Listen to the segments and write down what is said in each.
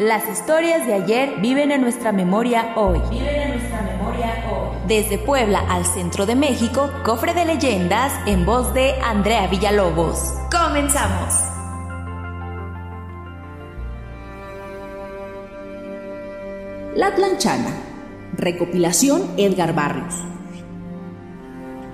Las historias de ayer viven en nuestra memoria hoy. Viven en nuestra memoria hoy. Desde Puebla al centro de México, cofre de leyendas en voz de Andrea Villalobos. ¡Comenzamos! La Tlanchana. Recopilación Edgar Barrios.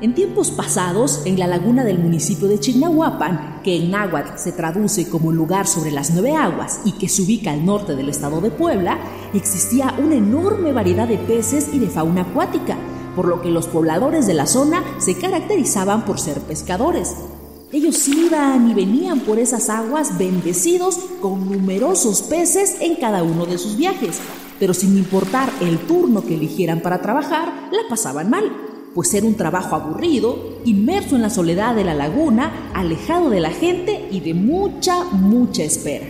En tiempos pasados, en la laguna del municipio de Chignahuapan, que en náhuatl se traduce como lugar sobre las nueve aguas y que se ubica al norte del estado de Puebla, existía una enorme variedad de peces y de fauna acuática, por lo que los pobladores de la zona se caracterizaban por ser pescadores. Ellos iban y venían por esas aguas bendecidos con numerosos peces en cada uno de sus viajes, pero sin importar el turno que eligieran para trabajar, la pasaban mal, pues era un trabajo aburrido, inmerso en la soledad de la laguna, alejado de la gente y de mucha, mucha espera.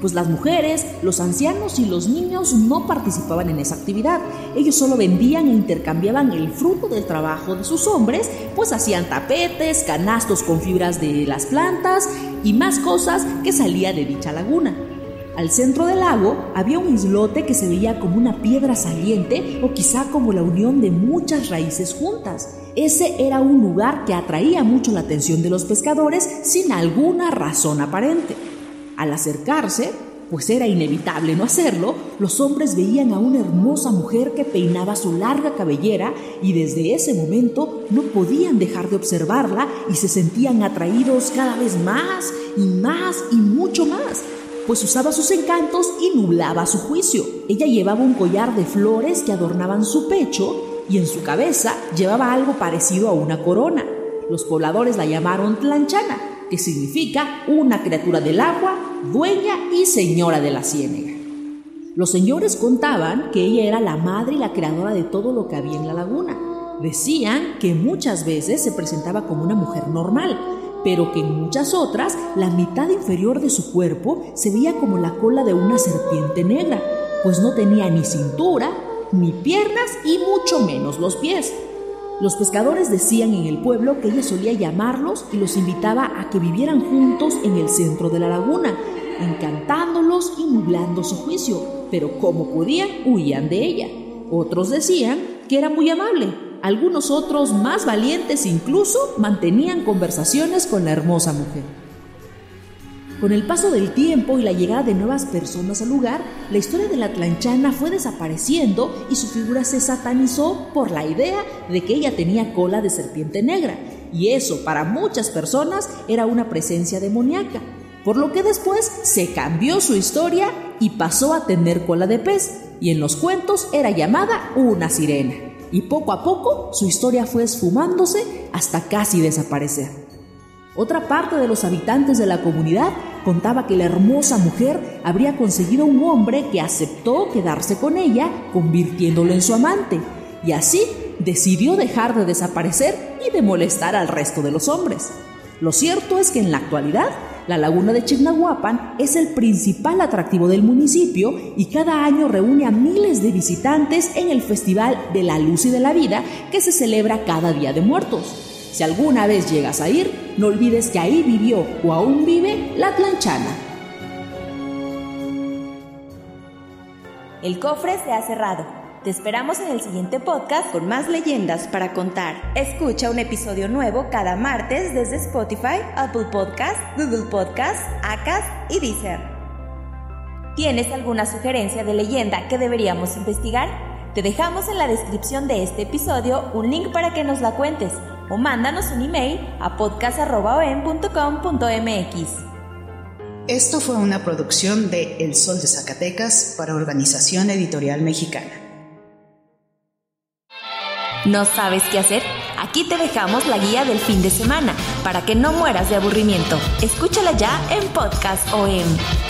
Pues las mujeres, los ancianos y los niños no participaban en esa actividad. Ellos solo vendían e intercambiaban el fruto del trabajo de sus hombres, pues hacían tapetes, canastos con fibras de las plantas y más cosas que salía de dicha laguna. Al centro del lago había un islote que se veía como una piedra saliente o quizá como la unión de muchas raíces juntas. Ese era un lugar que atraía mucho la atención de los pescadores sin alguna razón aparente. Al acercarse, pues era inevitable no hacerlo, los hombres veían a una hermosa mujer que peinaba su larga cabellera y desde ese momento no podían dejar de observarla y se sentían atraídos cada vez más y más y mucho más pues usaba sus encantos y nublaba su juicio. Ella llevaba un collar de flores que adornaban su pecho y en su cabeza llevaba algo parecido a una corona. Los pobladores la llamaron Tlanchana, que significa una criatura del agua, dueña y señora de la ciénega. Los señores contaban que ella era la madre y la creadora de todo lo que había en la laguna. Decían que muchas veces se presentaba como una mujer normal, pero que en muchas otras la mitad inferior de su cuerpo se veía como la cola de una serpiente negra, pues no tenía ni cintura, ni piernas y mucho menos los pies. Los pescadores decían en el pueblo que ella solía llamarlos y los invitaba a que vivieran juntos en el centro de la laguna, encantándolos y nublando su juicio, pero como podían, huían de ella. Otros decían que era muy amable, algunos otros, más valientes incluso, mantenían conversaciones con la hermosa mujer. Con el paso del tiempo y la llegada de nuevas personas al lugar, la historia de la tlanchana fue desapareciendo y su figura se satanizó por la idea de que ella tenía cola de serpiente negra, y eso para muchas personas era una presencia demoníaca, por lo que después se cambió su historia y pasó a tener cola de pez, y en los cuentos era llamada una sirena y poco a poco su historia fue esfumándose hasta casi desaparecer. Otra parte de los habitantes de la comunidad contaba que la hermosa mujer habría conseguido un hombre que aceptó quedarse con ella, convirtiéndolo en su amante, y así decidió dejar de desaparecer y de molestar al resto de los hombres. Lo cierto es que en la actualidad la laguna de Chignahuapan es el principal atractivo del municipio y cada año reúne a miles de visitantes en el Festival de la Luz y de la Vida que se celebra cada Día de Muertos. Si alguna vez llegas a ir, no olvides que ahí vivió o aún vive la Tlanchana. El cofre se ha cerrado. Te esperamos en el siguiente podcast con más leyendas para contar. Escucha un episodio nuevo cada martes desde Spotify, Apple Podcast, Google Podcast, Acast y Deezer. ¿Tienes alguna sugerencia de leyenda que deberíamos investigar? Te dejamos en la descripción de este episodio un link para que nos la cuentes o mándanos un email a podcast.com.mx. Esto fue una producción de El Sol de Zacatecas para Organización Editorial Mexicana. ¿No sabes qué hacer? Aquí te dejamos la guía del fin de semana para que no mueras de aburrimiento. Escúchala ya en Podcast OM.